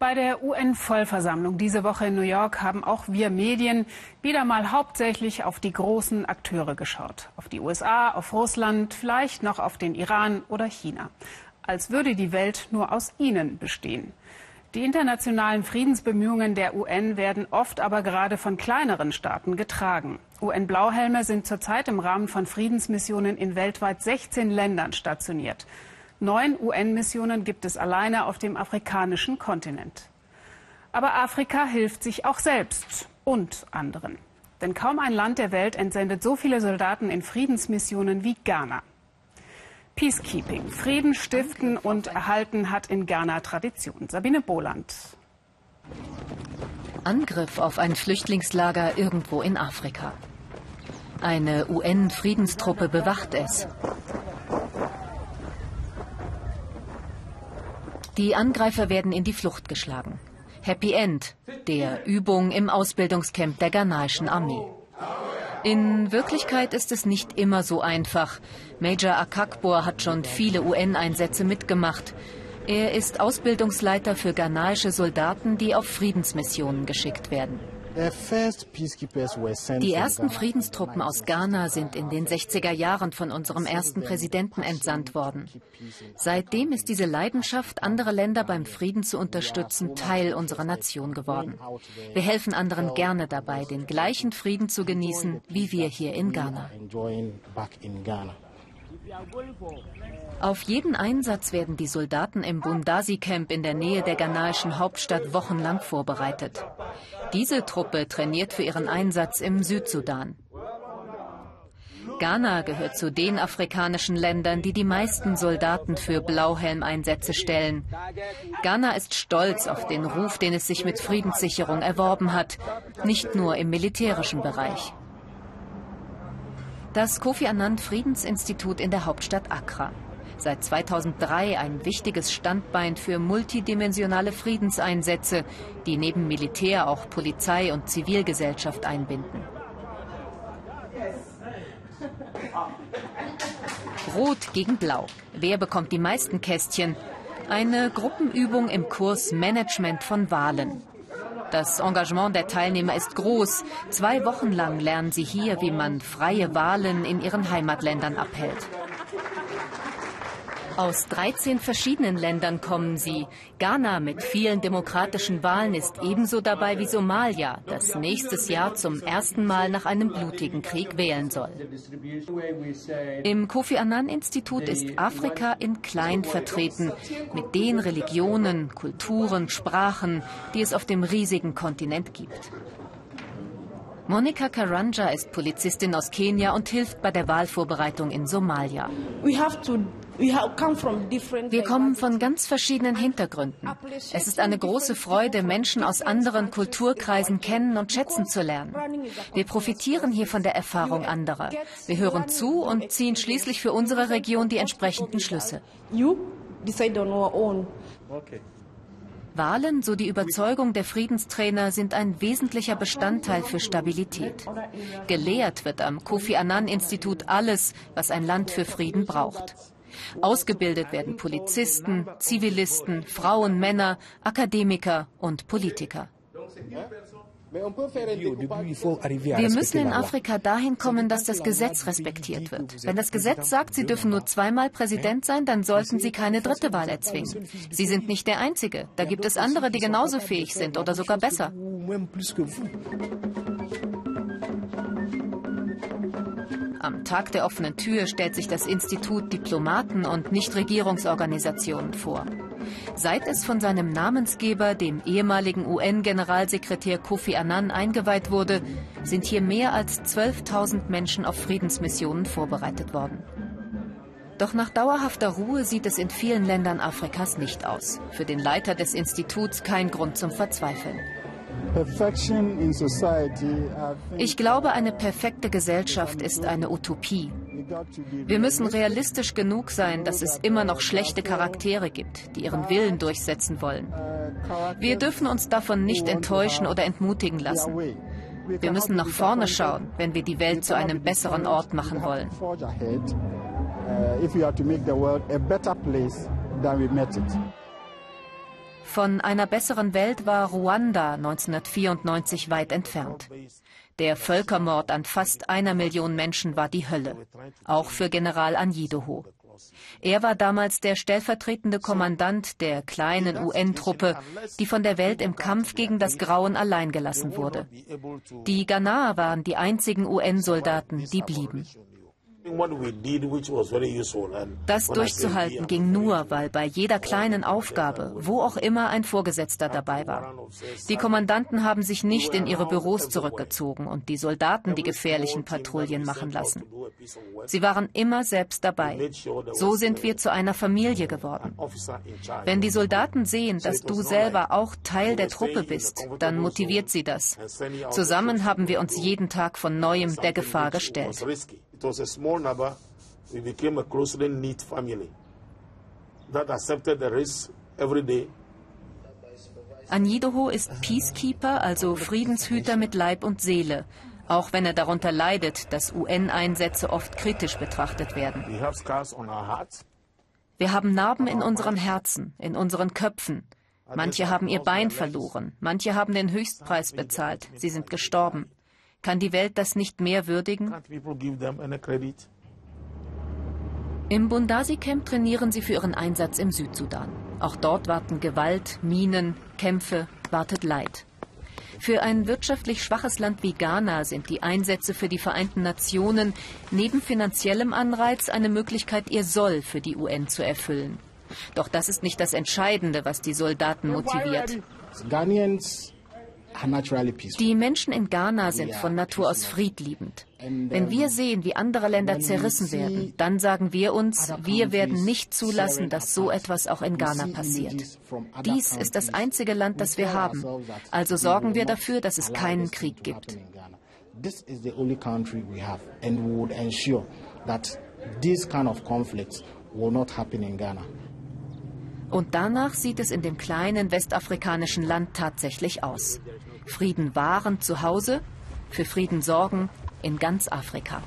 Bei der UN-Vollversammlung diese Woche in New York haben auch wir Medien wieder mal hauptsächlich auf die großen Akteure geschaut. Auf die USA, auf Russland, vielleicht noch auf den Iran oder China. Als würde die Welt nur aus ihnen bestehen. Die internationalen Friedensbemühungen der UN werden oft aber gerade von kleineren Staaten getragen. UN-Blauhelme sind zurzeit im Rahmen von Friedensmissionen in weltweit 16 Ländern stationiert. Neun UN-Missionen gibt es alleine auf dem afrikanischen Kontinent. Aber Afrika hilft sich auch selbst und anderen. Denn kaum ein Land der Welt entsendet so viele Soldaten in Friedensmissionen wie Ghana. Peacekeeping, Frieden stiften und erhalten hat in Ghana Tradition. Sabine Boland. Angriff auf ein Flüchtlingslager irgendwo in Afrika. Eine UN-Friedenstruppe bewacht es. Die Angreifer werden in die Flucht geschlagen. Happy End, der Übung im Ausbildungscamp der ghanaischen Armee. In Wirklichkeit ist es nicht immer so einfach. Major Akakbor hat schon viele UN-Einsätze mitgemacht. Er ist Ausbildungsleiter für ghanaische Soldaten, die auf Friedensmissionen geschickt werden. Die ersten Friedenstruppen aus Ghana sind in den 60er Jahren von unserem ersten Präsidenten entsandt worden. Seitdem ist diese Leidenschaft, andere Länder beim Frieden zu unterstützen, Teil unserer Nation geworden. Wir helfen anderen gerne dabei, den gleichen Frieden zu genießen, wie wir hier in Ghana. Auf jeden Einsatz werden die Soldaten im Bundasi-Camp in der Nähe der ghanaischen Hauptstadt wochenlang vorbereitet. Diese Truppe trainiert für ihren Einsatz im Südsudan. Ghana gehört zu den afrikanischen Ländern, die die meisten Soldaten für Blauhelmeinsätze stellen. Ghana ist stolz auf den Ruf, den es sich mit Friedenssicherung erworben hat, nicht nur im militärischen Bereich. Das Kofi Annan Friedensinstitut in der Hauptstadt Accra. Seit 2003 ein wichtiges Standbein für multidimensionale Friedenseinsätze, die neben Militär auch Polizei und Zivilgesellschaft einbinden. Rot gegen Blau. Wer bekommt die meisten Kästchen? Eine Gruppenübung im Kurs Management von Wahlen. Das Engagement der Teilnehmer ist groß. Zwei Wochen lang lernen sie hier, wie man freie Wahlen in ihren Heimatländern abhält. Aus 13 verschiedenen Ländern kommen sie. Ghana mit vielen demokratischen Wahlen ist ebenso dabei wie Somalia, das nächstes Jahr zum ersten Mal nach einem blutigen Krieg wählen soll. Im Kofi Annan Institut ist Afrika in klein vertreten, mit den Religionen, Kulturen, Sprachen, die es auf dem riesigen Kontinent gibt. Monika Karanja ist Polizistin aus Kenia und hilft bei der Wahlvorbereitung in Somalia. Wir kommen von ganz verschiedenen Hintergründen. Es ist eine große Freude, Menschen aus anderen Kulturkreisen kennen und schätzen zu lernen. Wir profitieren hier von der Erfahrung anderer. Wir hören zu und ziehen schließlich für unsere Region die entsprechenden Schlüsse. Wahlen, so die Überzeugung der Friedenstrainer, sind ein wesentlicher Bestandteil für Stabilität. Gelehrt wird am Kofi Annan Institut alles, was ein Land für Frieden braucht. Ausgebildet werden Polizisten, Zivilisten, Frauen, Männer, Akademiker und Politiker. Wir müssen in Afrika dahin kommen, dass das Gesetz respektiert wird. Wenn das Gesetz sagt, Sie dürfen nur zweimal Präsident sein, dann sollten Sie keine dritte Wahl erzwingen. Sie sind nicht der Einzige. Da gibt es andere, die genauso fähig sind oder sogar besser. Am Tag der offenen Tür stellt sich das Institut Diplomaten und Nichtregierungsorganisationen vor. Seit es von seinem Namensgeber, dem ehemaligen UN-Generalsekretär Kofi Annan, eingeweiht wurde, sind hier mehr als 12.000 Menschen auf Friedensmissionen vorbereitet worden. Doch nach dauerhafter Ruhe sieht es in vielen Ländern Afrikas nicht aus. Für den Leiter des Instituts kein Grund zum Verzweifeln. Ich glaube, eine perfekte Gesellschaft ist eine Utopie. Wir müssen realistisch genug sein, dass es immer noch schlechte Charaktere gibt, die ihren Willen durchsetzen wollen. Wir dürfen uns davon nicht enttäuschen oder entmutigen lassen. Wir müssen nach vorne schauen, wenn wir die Welt zu einem besseren Ort machen wollen. Von einer besseren Welt war Ruanda 1994 weit entfernt. Der Völkermord an fast einer Million Menschen war die Hölle, auch für General Anjidoho. Er war damals der stellvertretende Kommandant der kleinen UN-Truppe, die von der Welt im Kampf gegen das Grauen allein gelassen wurde. Die Ghanaer waren die einzigen UN-Soldaten, die blieben. Das durchzuhalten ging nur, weil bei jeder kleinen Aufgabe, wo auch immer ein Vorgesetzter dabei war. Die Kommandanten haben sich nicht in ihre Büros zurückgezogen und die Soldaten die gefährlichen Patrouillen machen lassen. Sie waren immer selbst dabei. So sind wir zu einer Familie geworden. Wenn die Soldaten sehen, dass du selber auch Teil der Truppe bist, dann motiviert sie das. Zusammen haben wir uns jeden Tag von neuem der Gefahr gestellt. It was a small number. We became a closely knit family that accepted the risk every day. Anjidoho ist Peacekeeper, also Friedenshüter mit Leib und Seele, auch wenn er darunter leidet, dass UN-Einsätze oft kritisch betrachtet werden. Wir haben Narben in unseren Herzen, in unseren Köpfen. Manche haben ihr Bein verloren, manche haben den Höchstpreis bezahlt, sie sind gestorben. Kann die Welt das nicht mehr würdigen? Im Bundasi-Camp trainieren sie für ihren Einsatz im Südsudan. Auch dort warten Gewalt, Minen, Kämpfe, wartet Leid. Für ein wirtschaftlich schwaches Land wie Ghana sind die Einsätze für die Vereinten Nationen neben finanziellem Anreiz eine Möglichkeit, ihr Soll für die UN zu erfüllen. Doch das ist nicht das Entscheidende, was die Soldaten motiviert. Die Menschen in Ghana sind von Natur aus friedliebend. Wenn wir sehen, wie andere Länder zerrissen werden, dann sagen wir uns, wir werden nicht zulassen, dass so etwas auch in Ghana passiert. Dies ist das einzige Land, das wir haben. Also sorgen wir dafür, dass es keinen Krieg gibt. This is the only country we have, and we would ensure that these kind of conflicts will not happen in Ghana. Und danach sieht es in dem kleinen westafrikanischen Land tatsächlich aus. Frieden wahren zu Hause, für Frieden sorgen in ganz Afrika.